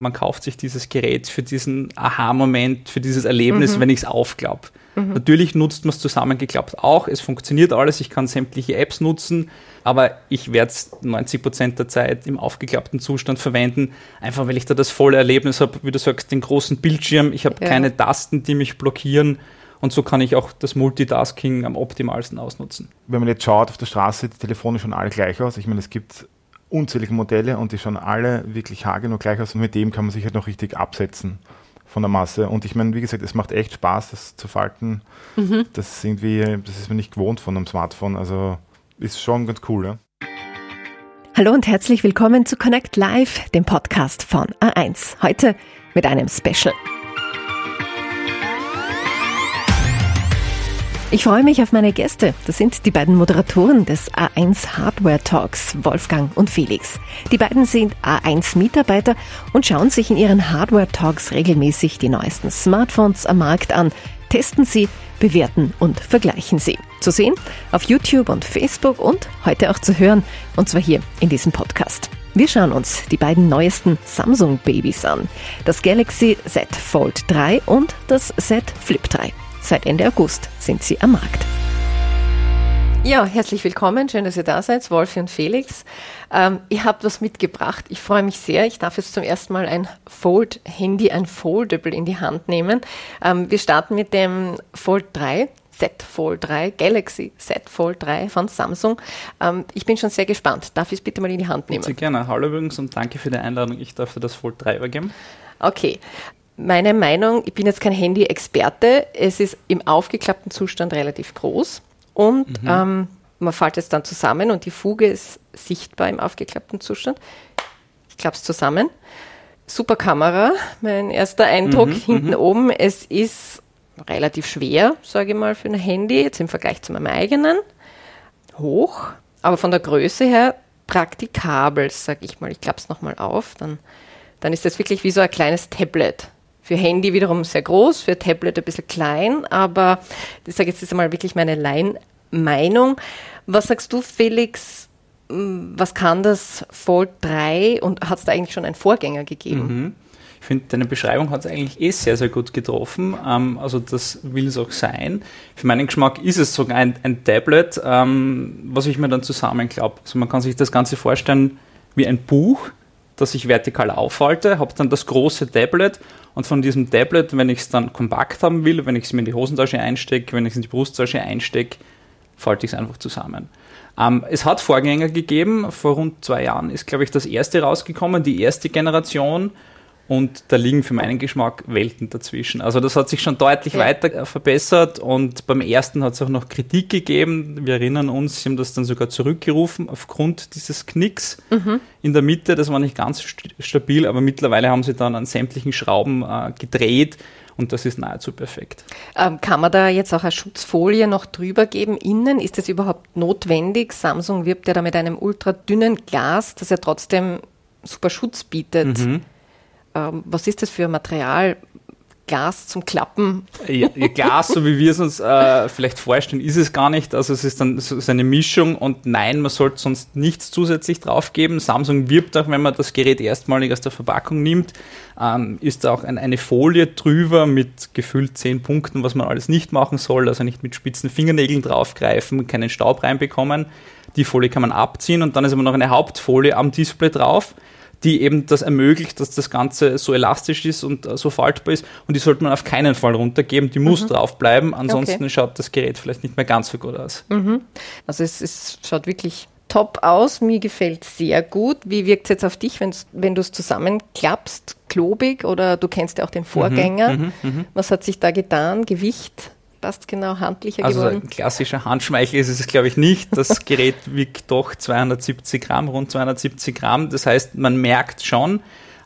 man kauft sich dieses Gerät für diesen Aha-Moment, für dieses Erlebnis, mhm. wenn ich es aufklappe. Mhm. Natürlich nutzt man es zusammengeklappt auch. Es funktioniert alles. Ich kann sämtliche Apps nutzen, aber ich werde es 90 Prozent der Zeit im aufgeklappten Zustand verwenden, einfach weil ich da das volle Erlebnis habe, wie du sagst, den großen Bildschirm. Ich habe ja. keine Tasten, die mich blockieren. Und so kann ich auch das Multitasking am optimalsten ausnutzen. Wenn man jetzt schaut, auf der Straße, die Telefone schon alle gleich aus. Ich meine, es gibt unzählige Modelle und die schauen alle wirklich haargenau gleich aus und mit dem kann man sich halt noch richtig absetzen von der Masse. Und ich meine, wie gesagt, es macht echt Spaß, das zu falten. Mhm. Das ist irgendwie, das ist mir nicht gewohnt von einem Smartphone. Also ist schon ganz cool, ja. Hallo und herzlich willkommen zu Connect Live, dem Podcast von A1. Heute mit einem Special. Ich freue mich auf meine Gäste. Das sind die beiden Moderatoren des A1 Hardware Talks, Wolfgang und Felix. Die beiden sind A1-Mitarbeiter und schauen sich in ihren Hardware Talks regelmäßig die neuesten Smartphones am Markt an, testen sie, bewerten und vergleichen sie. Zu sehen auf YouTube und Facebook und heute auch zu hören, und zwar hier in diesem Podcast. Wir schauen uns die beiden neuesten Samsung-Babys an. Das Galaxy Z Fold 3 und das Z Flip 3. Seit Ende August sind sie am Markt. Ja, herzlich willkommen. Schön, dass ihr da seid, Wolfi und Felix. Ähm, ihr habt was mitgebracht. Ich freue mich sehr. Ich darf jetzt zum ersten Mal ein Fold-Handy, ein Foldable in die Hand nehmen. Ähm, wir starten mit dem Fold 3. Z Fold 3, Galaxy Z Fold 3 von Samsung. Ähm, ich bin schon sehr gespannt. Darf ich es bitte mal in die Hand nehmen? Sehr gerne. Hallo übrigens und danke für die Einladung. Ich darf dir das Fold 3 übergeben. Okay meine Meinung, ich bin jetzt kein Handy-Experte, es ist im aufgeklappten Zustand relativ groß und mhm. ähm, man fällt es dann zusammen und die Fuge ist sichtbar im aufgeklappten Zustand. Ich klappe es zusammen. Super Kamera, mein erster Eindruck mhm, hinten mhm. oben. Es ist relativ schwer, sage ich mal, für ein Handy, jetzt im Vergleich zu meinem eigenen. Hoch, aber von der Größe her praktikabel, sage ich mal. Ich klappe es nochmal auf, dann, dann ist das wirklich wie so ein kleines Tablet. Für Handy wiederum sehr groß, für Tablet ein bisschen klein, aber ich sage jetzt, ist einmal wirklich meine Laien-Meinung. Was sagst du, Felix? Was kann das Fold 3 und hat es da eigentlich schon einen Vorgänger gegeben? Mhm. Ich finde, deine Beschreibung hat es eigentlich eh sehr, sehr gut getroffen. Ähm, also das will es auch sein. Für meinen Geschmack ist es sogar ein, ein Tablet, ähm, was ich mir dann zusammenklappe. Also man kann sich das Ganze vorstellen wie ein Buch, das ich vertikal aufhalte, habe dann das große Tablet und von diesem Tablet, wenn ich es dann kompakt haben will, wenn ich es mir in die Hosentasche einstecke, wenn ich es in die Brusttasche einstecke, falte ich es einfach zusammen. Ähm, es hat Vorgänger gegeben, vor rund zwei Jahren ist, glaube ich, das erste rausgekommen, die erste Generation und da liegen für meinen Geschmack Welten dazwischen. Also das hat sich schon deutlich ja. weiter äh, verbessert und beim ersten hat es auch noch Kritik gegeben. Wir erinnern uns, sie haben das dann sogar zurückgerufen aufgrund dieses Knicks mhm. in der Mitte. Das war nicht ganz st stabil, aber mittlerweile haben sie dann an sämtlichen Schrauben äh, gedreht und das ist nahezu perfekt. Ähm, kann man da jetzt auch eine Schutzfolie noch drüber geben innen? Ist das überhaupt notwendig? Samsung wirbt ja da mit einem ultradünnen Glas, das ja trotzdem super Schutz bietet. Mhm ähm, was ist das für ein Material? Glas zum Klappen. Ja, Glas, so wie wir es uns äh, vielleicht vorstellen, ist es gar nicht. Also es ist dann so eine Mischung und nein, man sollte sonst nichts zusätzlich draufgeben. Samsung wirbt auch, wenn man das Gerät erstmalig aus der Verpackung nimmt, ähm, ist da auch ein, eine Folie drüber mit gefüllt zehn Punkten, was man alles nicht machen soll. Also nicht mit spitzen Fingernägeln draufgreifen, keinen Staub reinbekommen. Die Folie kann man abziehen und dann ist aber noch eine Hauptfolie am Display drauf die eben das ermöglicht, dass das Ganze so elastisch ist und äh, so faltbar ist. Und die sollte man auf keinen Fall runtergeben. Die muss mhm. drauf bleiben, ansonsten okay. schaut das Gerät vielleicht nicht mehr ganz so gut aus. Mhm. Also es, es schaut wirklich top aus. Mir gefällt sehr gut. Wie wirkt es jetzt auf dich, wenn du es zusammenklappst? Klobig oder du kennst ja auch den Vorgänger. Mhm, mh, mh. Was hat sich da getan? Gewicht? Passt genau handlicher also geworden? Ein klassischer Handschmeichel ist es, glaube ich, nicht. Das Gerät wiegt doch 270 Gramm, rund 270 Gramm. Das heißt, man merkt schon,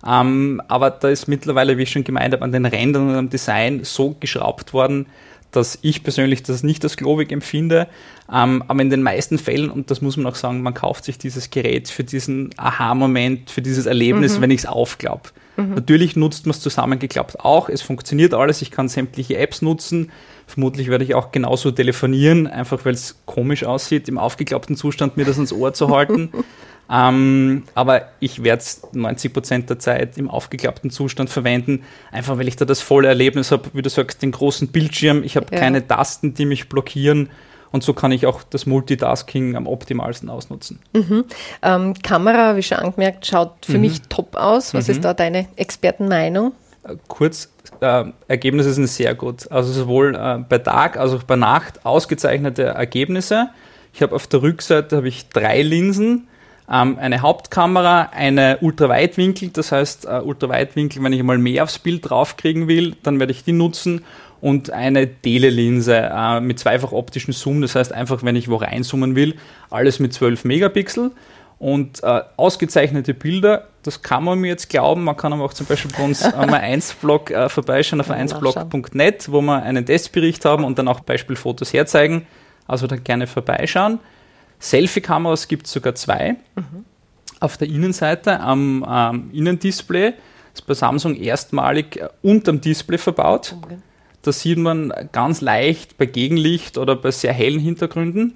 ähm, aber da ist mittlerweile, wie ich schon gemeint habe, an den Rändern und am Design so geschraubt worden, dass ich persönlich das nicht als globig empfinde. Ähm, aber in den meisten Fällen, und das muss man auch sagen, man kauft sich dieses Gerät für diesen Aha-Moment, für dieses Erlebnis, mhm. wenn ich es aufklappe. Mhm. Natürlich nutzt man es zusammengeklappt auch. Es funktioniert alles. Ich kann sämtliche Apps nutzen. Vermutlich werde ich auch genauso telefonieren, einfach weil es komisch aussieht, im aufgeklappten Zustand mir das ans Ohr zu halten. Ähm, aber ich werde es 90% der Zeit im aufgeklappten Zustand verwenden, einfach weil ich da das volle Erlebnis habe, wie du sagst, den großen Bildschirm. Ich habe ja. keine Tasten, die mich blockieren. Und so kann ich auch das Multitasking am optimalsten ausnutzen. Mhm. Ähm, Kamera, wie schon angemerkt, schaut für mhm. mich top aus. Was mhm. ist da deine Expertenmeinung? Kurz, äh, Ergebnisse sind sehr gut. Also sowohl äh, bei Tag als auch bei Nacht ausgezeichnete Ergebnisse. Ich habe auf der Rückseite ich drei Linsen, ähm, eine Hauptkamera, eine Ultraweitwinkel, das heißt äh, Ultraweitwinkel, wenn ich mal mehr aufs Bild draufkriegen will, dann werde ich die nutzen und eine Telelinse äh, mit zweifach optischen Zoom, das heißt einfach, wenn ich wo reinzoomen will, alles mit 12 Megapixel und äh, ausgezeichnete Bilder, das kann man mir jetzt glauben, man kann aber auch zum Beispiel bei uns am 1-Blog äh, vorbeischauen auf 1blog.net, wo wir einen Testbericht haben und dann auch Beispielfotos herzeigen, also da gerne vorbeischauen. Selfie-Kameras gibt es sogar zwei. Mhm. Auf der Innenseite am ähm, Innendisplay ist bei Samsung erstmalig äh, unterm Display verbaut. Okay. Da sieht man ganz leicht bei Gegenlicht oder bei sehr hellen Hintergründen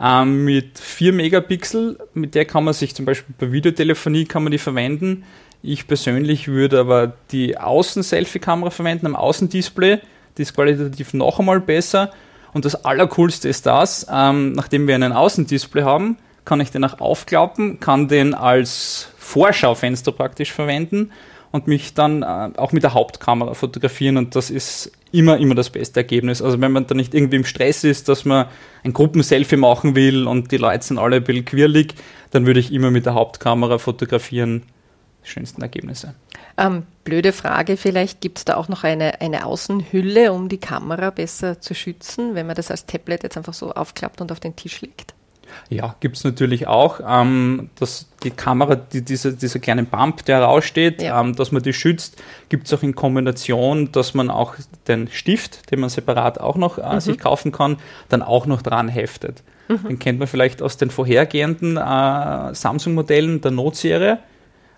ähm, mit 4 Megapixel. Mit der kann man sich zum Beispiel bei Videotelefonie kann man die verwenden. Ich persönlich würde aber die Außen-Selfie-Kamera verwenden am Außendisplay. Die ist qualitativ noch einmal besser. Und das Allercoolste ist das, ähm, nachdem wir einen Außendisplay haben, kann ich den auch aufklappen, kann den als Vorschaufenster praktisch verwenden und mich dann äh, auch mit der Hauptkamera fotografieren und das ist immer, immer das beste Ergebnis. Also wenn man da nicht irgendwie im Stress ist, dass man ein Gruppenselfie machen will und die Leute sind alle ein bisschen quirlig, dann würde ich immer mit der Hauptkamera fotografieren. Die schönsten Ergebnisse. Ähm, blöde Frage vielleicht, gibt es da auch noch eine, eine Außenhülle, um die Kamera besser zu schützen, wenn man das als Tablet jetzt einfach so aufklappt und auf den Tisch legt? Ja, gibt es natürlich auch. Ähm, dass die Kamera, die, diese, dieser kleine Bump, der heraussteht, ja. ähm, dass man die schützt, gibt es auch in Kombination, dass man auch den Stift, den man separat auch noch äh, mhm. sich kaufen kann, dann auch noch dran heftet. Mhm. Den kennt man vielleicht aus den vorhergehenden äh, Samsung-Modellen der Note-Serie.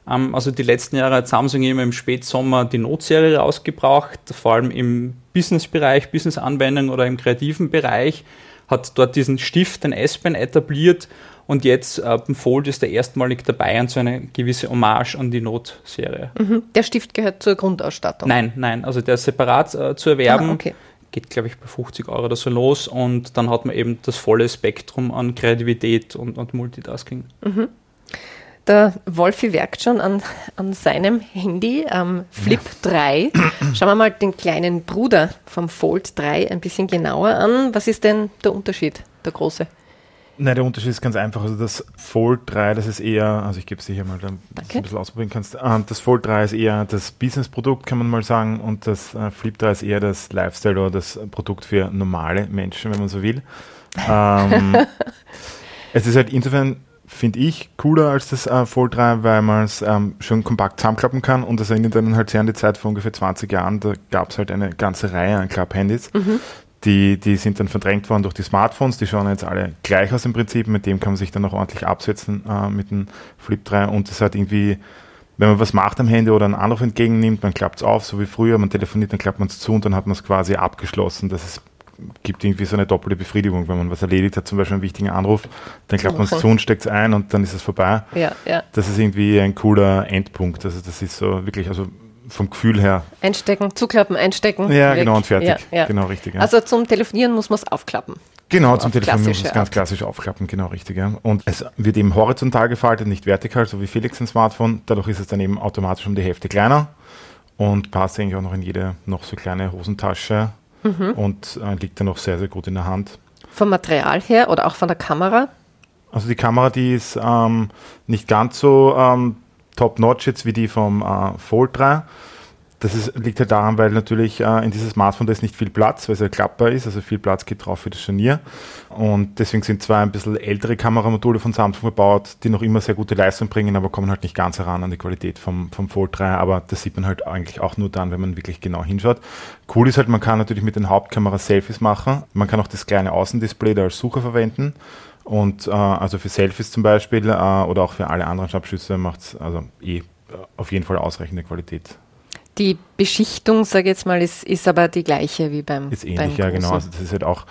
Ähm, also die letzten Jahre hat Samsung immer im Spätsommer die Note-Serie rausgebracht, vor allem im Business-Bereich, Business-Anwendung oder im kreativen Bereich hat dort diesen Stift, den S-Pen etabliert und jetzt äh, Fold ist der erstmalig dabei und so eine gewisse Hommage an die Note-Serie. Mhm. Der Stift gehört zur Grundausstattung? Nein, nein, also der ist separat äh, zu erwerben. Ah, okay. Geht, glaube ich, bei 50 Euro oder so los und dann hat man eben das volle Spektrum an Kreativität und, und Multitasking. Mhm. Der Wolfi werkt schon an, an seinem Handy, am Flip ja. 3. Schauen wir mal den kleinen Bruder vom Fold 3 ein bisschen genauer an. Was ist denn der Unterschied, der große? Nein, der Unterschied ist ganz einfach. Also das Fold 3, das ist eher, also ich gebe es dir hier mal, damit du ein bisschen ausprobieren kannst. Ähm, das Fold 3 ist eher das Business-Produkt, kann man mal sagen, und das äh, Flip 3 ist eher das Lifestyle oder das Produkt für normale Menschen, wenn man so will. Ähm, es ist halt insofern finde ich, cooler als das äh, Fold 3, weil man es ähm, schon kompakt zusammenklappen kann und das erinnert dann halt sehr an die Zeit vor ungefähr 20 Jahren. Da gab es halt eine ganze Reihe an Klapp-Handys. Mhm. Die, die sind dann verdrängt worden durch die Smartphones, die schauen jetzt alle gleich aus im Prinzip, mit dem kann man sich dann auch ordentlich absetzen äh, mit dem Flip 3 und das hat irgendwie, wenn man was macht am Handy oder einen Anruf entgegennimmt, man klappt es auf, so wie früher, man telefoniert, dann klappt man es zu und dann hat man es quasi abgeschlossen. Das ist gibt irgendwie so eine doppelte Befriedigung, wenn man was erledigt hat, zum Beispiel einen wichtigen Anruf, dann klappt man es zu und steckt es ein und dann ist es vorbei. Ja, ja. Das ist irgendwie ein cooler Endpunkt. Also das ist so wirklich, also vom Gefühl her. Einstecken, zuklappen, einstecken. Ja, weg. genau, und fertig. Ja, ja. Genau, richtig. Ja. Also zum Telefonieren muss man es aufklappen. Genau, so zum Telefonieren muss man es ganz klassisch aufklappen, genau, richtig. Und es wird eben horizontal gefaltet, nicht vertikal, so wie Felix ein Smartphone. Dadurch ist es dann eben automatisch um die Hälfte kleiner und passt eigentlich auch noch in jede noch so kleine Hosentasche mhm. und äh, liegt dann auch sehr, sehr gut in der Hand. Vom Material her oder auch von der Kamera? Also die Kamera, die ist ähm, nicht ganz so ähm, top-notch jetzt wie die vom äh, Fold 3. Das ist, liegt halt daran, weil natürlich äh, in dieses Smartphone da ist nicht viel Platz, weil es ja klappbar ist, also viel Platz geht drauf für das Scharnier. Und deswegen sind zwei ein bisschen ältere Kameramodule von Samsung verbaut, die noch immer sehr gute Leistung bringen, aber kommen halt nicht ganz heran an die Qualität vom, vom Fold 3. Aber das sieht man halt eigentlich auch nur dann, wenn man wirklich genau hinschaut. Cool ist halt, man kann natürlich mit den Hauptkameras Selfies machen. Man kann auch das kleine Außendisplay da als Sucher verwenden. Und äh, also für Selfies zum Beispiel äh, oder auch für alle anderen Schnappschüsse macht es also eh auf jeden Fall ausreichende Qualität. Die Beschichtung, sage ich jetzt mal, ist, ist aber die gleiche wie beim Ist ähnlich, beim ja genau. Also das ist halt auch,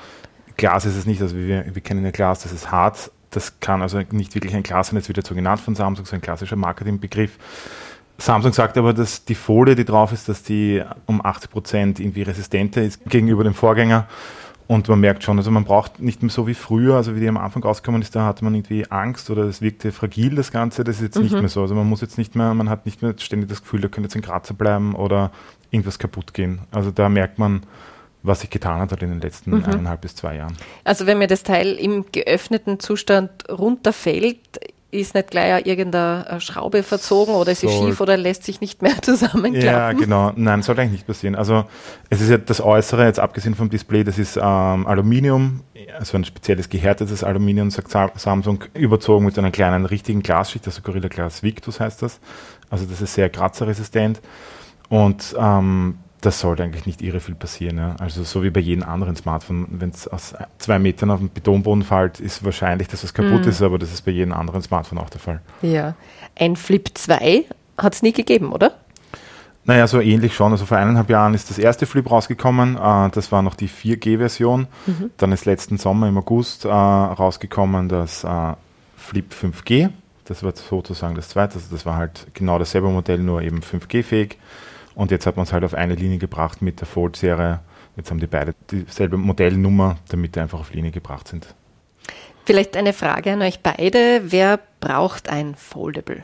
Glas ist es nicht, also wir, wir kennen ja Glas, das ist hart, das kann also nicht wirklich ein Glas sein, das wird so genannt von Samsung, so ein klassischer Marketingbegriff. Samsung sagt aber, dass die Folie, die drauf ist, dass die um 80 Prozent irgendwie resistenter ist gegenüber dem Vorgänger. Und man merkt schon, also man braucht nicht mehr so wie früher, also wie die am Anfang rausgekommen ist, da hatte man irgendwie Angst oder es wirkte fragil, das Ganze. Das ist jetzt mhm. nicht mehr so. Also man muss jetzt nicht mehr, man hat nicht mehr ständig das Gefühl, da könnte jetzt ein Kratzer bleiben oder irgendwas kaputt gehen. Also da merkt man, was sich getan hat in den letzten mhm. eineinhalb bis zwei Jahren. Also wenn mir das Teil im geöffneten Zustand runterfällt, ist nicht gleich irgendeine Schraube verzogen oder es ist schief oder lässt sich nicht mehr zusammenklappen. Ja, genau. Nein, soll eigentlich nicht passieren. Also es ist ja das Äußere, jetzt abgesehen vom Display, das ist ähm, Aluminium, also ein spezielles gehärtetes Aluminium, sagt Samsung, überzogen mit einer kleinen richtigen Glasschicht, also Gorilla Glass Victus heißt das. Also das ist sehr kratzerresistent. Und ähm, das sollte eigentlich nicht irre viel passieren. Ja. Also so wie bei jedem anderen Smartphone, wenn es aus zwei Metern auf den Betonboden fällt, ist wahrscheinlich, dass es kaputt mhm. ist, aber das ist bei jedem anderen Smartphone auch der Fall. Ja. Ein Flip 2 hat es nie gegeben, oder? Naja, so ähnlich schon. Also vor eineinhalb Jahren ist das erste Flip rausgekommen. Äh, das war noch die 4G-Version. Mhm. Dann ist letzten Sommer im August äh, rausgekommen das äh, Flip 5G. Das war sozusagen das zweite. Also das war halt genau dasselbe Modell, nur eben 5G-fähig. Und jetzt hat man es halt auf eine Linie gebracht mit der Fold-Serie. Jetzt haben die beide dieselbe Modellnummer, damit die einfach auf Linie gebracht sind. Vielleicht eine Frage an euch beide. Wer braucht ein Foldable?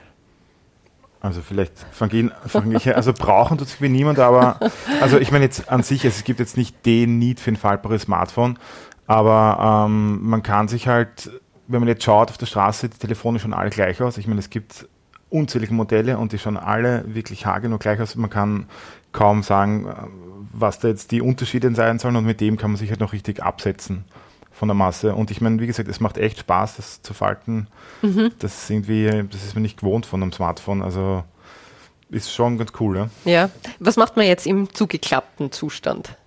Also vielleicht fange fang ich, also brauchen tut es wie niemand, aber also ich meine jetzt an sich, es gibt jetzt nicht den Need für ein faltbares Smartphone, aber ähm, man kann sich halt, wenn man jetzt schaut auf der Straße, die Telefone schon alle gleich aus. Ich meine, es gibt unzählige Modelle und die schauen alle wirklich haargenau gleich aus. Man kann kaum sagen, äh, was da jetzt die Unterschiede sein sollen und mit dem kann man sich halt noch richtig absetzen von der Masse. Und ich meine, wie gesagt, es macht echt Spaß, das zu falten. Mhm. Das ist irgendwie, das ist mir nicht gewohnt von einem Smartphone. Also ist schon ganz cool, ja. Ja. Was macht man jetzt im zugeklappten Zustand?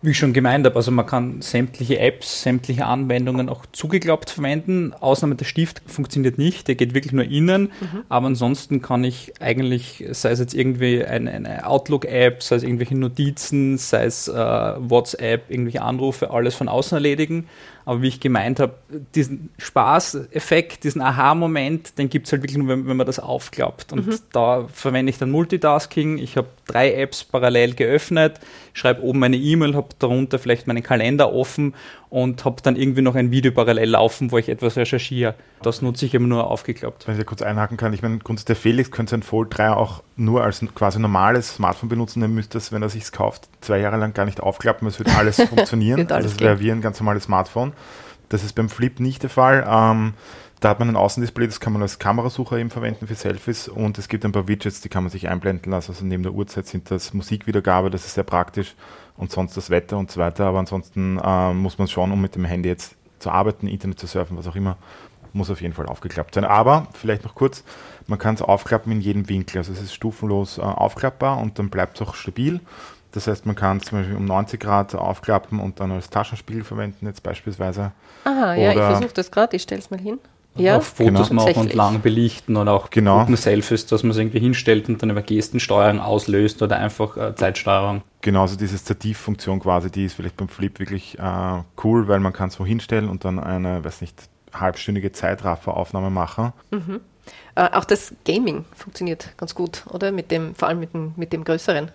Wie ich schon gemeint habe, also man kann sämtliche Apps, sämtliche Anwendungen auch zugeklappt verwenden. Ausnahme der Stift funktioniert nicht, der geht wirklich nur innen. Mhm. Aber ansonsten kann ich eigentlich, sei es jetzt irgendwie eine, eine Outlook-App, sei es irgendwelche Notizen, sei es äh, WhatsApp, irgendwelche Anrufe, alles von außen erledigen. Aber wie ich gemeint habe, diesen Spaßeffekt, diesen Aha-Moment, den gibt es halt wirklich nur, wenn, wenn, man das aufklappt. Und mhm. da verwende ich dann Multitasking. Ich habe drei Apps parallel geöffnet, schreibe oben meine E-Mail, habe darunter vielleicht meinen Kalender offen und habe dann irgendwie noch ein Video parallel laufen, wo ich etwas recherchiere. Das nutze ich immer nur aufgeklappt. Wenn ich da kurz einhaken kann, ich meine, grundsätzlich der Felix könnte sein Fold 3 auch nur als quasi normales Smartphone benutzen, dann müsste es, wenn er sich kauft, zwei Jahre lang gar nicht aufklappen, es würde alles funktionieren. wird alles das wäre wie ein ganz normales Smartphone. Das ist beim Flip nicht der Fall. Ähm, da hat man ein Außendisplay, das kann man als Kamerasucher eben verwenden für Selfies und es gibt ein paar Widgets, die kann man sich einblenden lassen. Also neben der Uhrzeit sind das Musikwiedergabe, das ist sehr praktisch und sonst das Wetter und so weiter. Aber ansonsten äh, muss man schon, um mit dem Handy jetzt zu arbeiten, Internet zu surfen, was auch immer, muss auf jeden Fall aufgeklappt sein. Aber vielleicht noch kurz, man kann es aufklappen in jedem Winkel. Also es ist stufenlos äh, aufklappbar und dann bleibt es auch stabil. Das heißt, man kann es zum Beispiel um 90 Grad aufklappen und dann als Taschenspiegel verwenden, jetzt beispielsweise. Aha, ja, ich versuche das gerade, ich stelle es mal hin ja, auf Fotos genau. machen und lang belichten und auch genau. Selfies, dass man es irgendwie hinstellt und dann über Gestensteuerung auslöst oder einfach äh, Zeitsteuerung. Genau, also diese Stativfunktion quasi, die ist vielleicht beim Flip wirklich äh, cool, weil man kann es wo hinstellen und dann eine, weiß nicht, halbstündige Zeitrafferaufnahme machen. Mhm. Äh, auch das Gaming funktioniert ganz gut, oder? Mit dem, vor allem mit dem, mit dem größeren.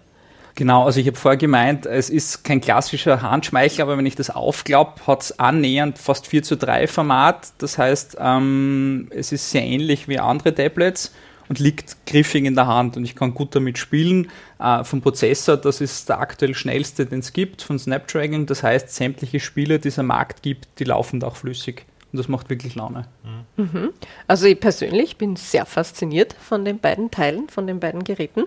Genau, also ich habe vorher gemeint, es ist kein klassischer Handschmeichler, aber wenn ich das aufklappe, hat es annähernd fast 4 zu 3 Format. Das heißt, ähm, es ist sehr ähnlich wie andere Tablets und liegt griffig in der Hand und ich kann gut damit spielen. Äh, vom Prozessor, das ist der aktuell schnellste, den es gibt, von Snapdragon. Das heißt, sämtliche Spiele, die es am Markt gibt, die laufen da auch flüssig. Und das macht wirklich Laune. Mhm. Also ich persönlich bin sehr fasziniert von den beiden Teilen, von den beiden Geräten.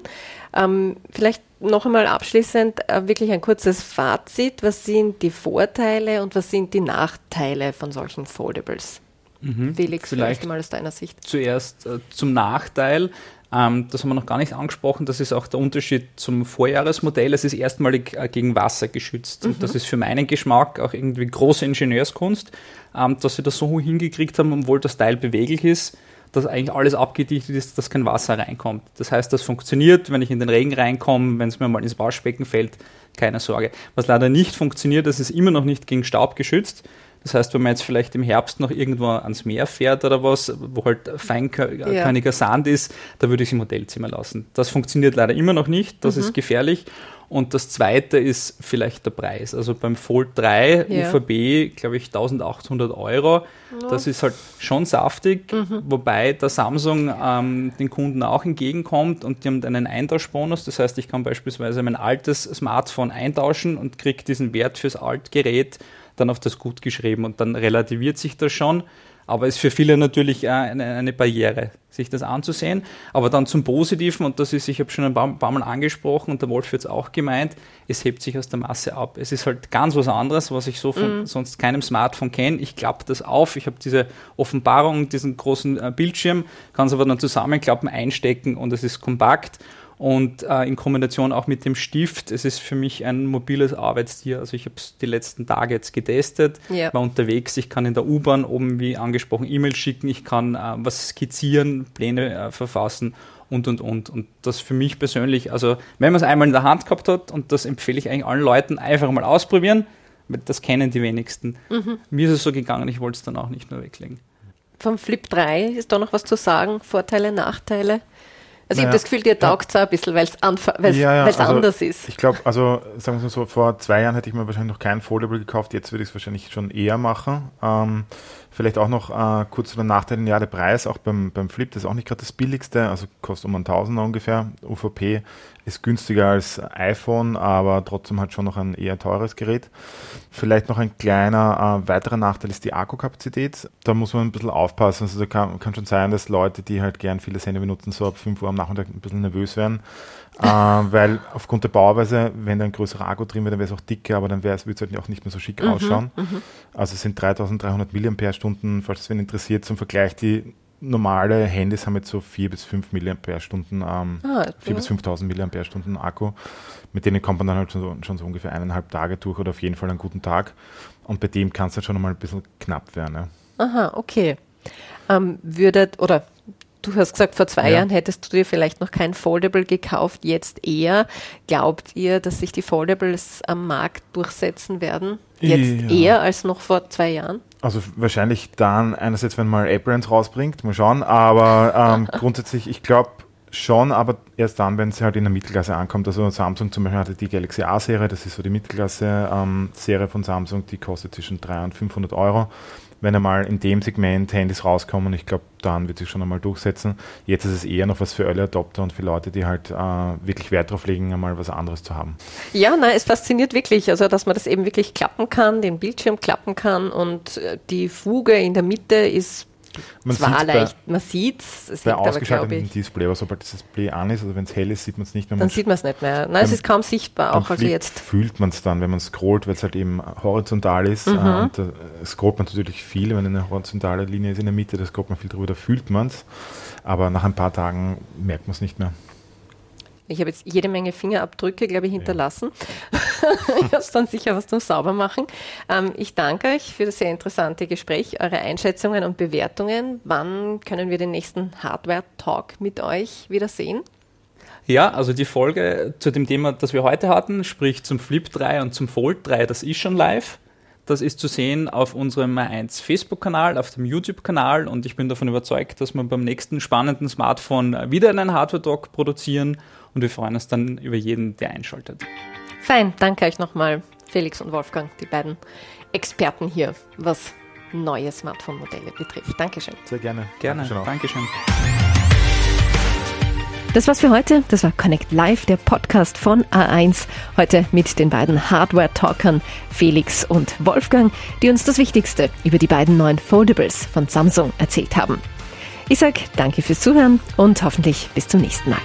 Ähm, vielleicht noch einmal abschließend äh, wirklich ein kurzes Fazit. Was sind die Vorteile und was sind die Nachteile von solchen Foldables? Mhm. Felix, vielleicht, vielleicht mal aus deiner Sicht. Zuerst äh, zum Nachteil. Ähm, das haben wir noch gar nicht angesprochen. Das ist auch der Unterschied zum Vorjahresmodell. Es ist erstmalig äh, gegen Wasser geschützt. Mhm. Und das ist für meinen Geschmack auch irgendwie große Ingenieurskunst, ähm, dass sie das so hingekriegt haben, obwohl das Teil beweglich ist, dass eigentlich alles abgedichtet ist, dass kein Wasser reinkommt. Das heißt, das funktioniert, wenn ich in den Regen reinkomme, wenn es mir mal ins Waschbecken fällt, keine Sorge. Was leider nicht funktioniert, das ist immer noch nicht gegen Staub geschützt. Das heißt, wenn man jetzt vielleicht im Herbst noch irgendwo ans Meer fährt oder was, wo halt feinkörniger ja. Sand ist, da würde ich es im Hotelzimmer lassen. Das funktioniert leider immer noch nicht, das mhm. ist gefährlich. Und das zweite ist vielleicht der Preis. Also beim Fold 3 ja. UVB, glaube ich, 1800 Euro. Ja. Das ist halt schon saftig, mhm. wobei der Samsung ähm, den Kunden auch entgegenkommt und die haben einen Eintauschbonus. Das heißt, ich kann beispielsweise mein altes Smartphone eintauschen und kriege diesen Wert fürs Altgerät dann auf das gut geschrieben und dann relativiert sich das schon. Aber ist für viele natürlich eine, eine Barriere, sich das anzusehen. Aber dann zum Positiven, und das ist, ich habe schon ein paar, paar Mal angesprochen und der Wolf wird es auch gemeint, es hebt sich aus der Masse ab. Es ist halt ganz was anderes, was ich so von mm. sonst keinem Smartphone kenne. Ich klappe das auf, ich habe diese Offenbarung, diesen großen äh, Bildschirm, kann es aber dann zusammenklappen, einstecken und es ist kompakt und äh, in Kombination auch mit dem Stift. Es ist für mich ein mobiles Arbeitstier. Also ich habe es die letzten Tage jetzt getestet, ja. war unterwegs. Ich kann in der U-Bahn oben, wie angesprochen, E-Mails schicken. Ich kann äh, was skizzieren, Pläne äh, verfassen und, und, und. Und das für mich persönlich, also wenn man es einmal in der Hand gehabt hat, und das empfehle ich eigentlich allen Leuten, einfach mal ausprobieren, weil das kennen die wenigsten. Mhm. Mir ist es so gegangen, ich wollte es dann auch nicht nur weglegen. Vom Flip 3 ist da noch was zu sagen? Vorteile, Nachteile? Also naja, ich habe das Gefühl, dir taugt es ja. ein bisschen, weil es ja, ja, also anders ist. Ich glaube, also sagen wir mal so, vor zwei Jahren hätte ich mir wahrscheinlich noch kein Foldable gekauft, jetzt würde ich es wahrscheinlich schon eher machen. Ähm, Vielleicht auch noch äh, kurz zu den Nachteilen. Ja, der Preis auch beim, beim Flip, das ist auch nicht gerade das billigste, also kostet um einen Tausender ungefähr. UVP ist günstiger als iPhone, aber trotzdem halt schon noch ein eher teures Gerät. Vielleicht noch ein kleiner äh, weiterer Nachteil ist die Akkukapazität. Da muss man ein bisschen aufpassen. Also da kann, kann schon sein, dass Leute, die halt gern viele Handy benutzen, so ab 5 Uhr am Nachmittag ein bisschen nervös werden äh, weil aufgrund der Bauweise, wenn da ein größerer Akku drin wäre, dann wäre es auch dicker, aber dann würde es halt auch nicht mehr so schick mhm, ausschauen. Mhm. Also es sind 3300 mAh, falls es wen interessiert, zum Vergleich die normale Handys haben jetzt so 4 bis 5 mAh, ähm, ah, 4 bis 5000 mAh Akku. Mit denen kommt man dann halt schon so, schon so, ungefähr eineinhalb Tage durch oder auf jeden Fall einen guten Tag. Und bei dem kann es dann schon mal ein bisschen knapp werden. Ja. Aha, okay. Ähm, würdet, oder Du hast gesagt, vor zwei ja. Jahren hättest du dir vielleicht noch kein Foldable gekauft, jetzt eher. Glaubt ihr, dass sich die Foldables am Markt durchsetzen werden? Jetzt ja. eher als noch vor zwei Jahren? Also wahrscheinlich dann einerseits, wenn mal Apple eins rausbringt, mal schauen, aber ähm, grundsätzlich, ich glaube schon, aber erst dann, wenn es halt in der Mittelklasse ankommt. Also Samsung zum Beispiel hatte die Galaxy A-Serie, das ist so die Mittelklasse-Serie ähm, von Samsung, die kostet zwischen 300 und 500 Euro wenn einmal in dem Segment Handys rauskommen, ich glaube, dann wird sich schon einmal durchsetzen. Jetzt ist es eher noch was für Early Adopter und für Leute, die halt äh, wirklich Wert darauf legen, einmal was anderes zu haben. Ja, nein, es fasziniert wirklich, also dass man das eben wirklich klappen kann, den Bildschirm klappen kann und äh, die Fuge in der Mitte ist man zwar leicht, bei, man sieht es. Bei ausgeschaltetem Display, aber sobald das Display an ist, also wenn es hell ist, sieht man es nicht mehr. Dann sieht man es nicht mehr. Nein, es ist kaum sichtbar, auch also jetzt. fühlt man es dann, wenn man scrollt, weil es halt eben horizontal ist. Mhm. Äh, und da scrollt man natürlich viel, wenn eine horizontale Linie ist in der Mitte, da scrollt man viel drüber, da fühlt man es. Aber nach ein paar Tagen merkt man es nicht mehr. Ich habe jetzt jede Menge Fingerabdrücke, glaube ich, hinterlassen. Ich habe dann sicher was zum Saubermachen. Ähm, ich danke euch für das sehr interessante Gespräch, eure Einschätzungen und Bewertungen. Wann können wir den nächsten Hardware-Talk mit euch wiedersehen? Ja, also die Folge zu dem Thema, das wir heute hatten, sprich zum Flip 3 und zum Fold 3, das ist schon live. Das ist zu sehen auf unserem 1 Facebook-Kanal, auf dem YouTube-Kanal und ich bin davon überzeugt, dass wir beim nächsten spannenden Smartphone wieder einen Hardware-Talk produzieren und wir freuen uns dann über jeden, der einschaltet. Fein, danke euch nochmal, Felix und Wolfgang, die beiden Experten hier, was neue Smartphone-Modelle betrifft. Dankeschön. Sehr gerne. Gerne. Dankeschön. Dankeschön. Das war's für heute. Das war Connect Live, der Podcast von A1. Heute mit den beiden Hardware-Talkern Felix und Wolfgang, die uns das Wichtigste über die beiden neuen Foldables von Samsung erzählt haben. Ich sage danke fürs Zuhören und hoffentlich bis zum nächsten Mal.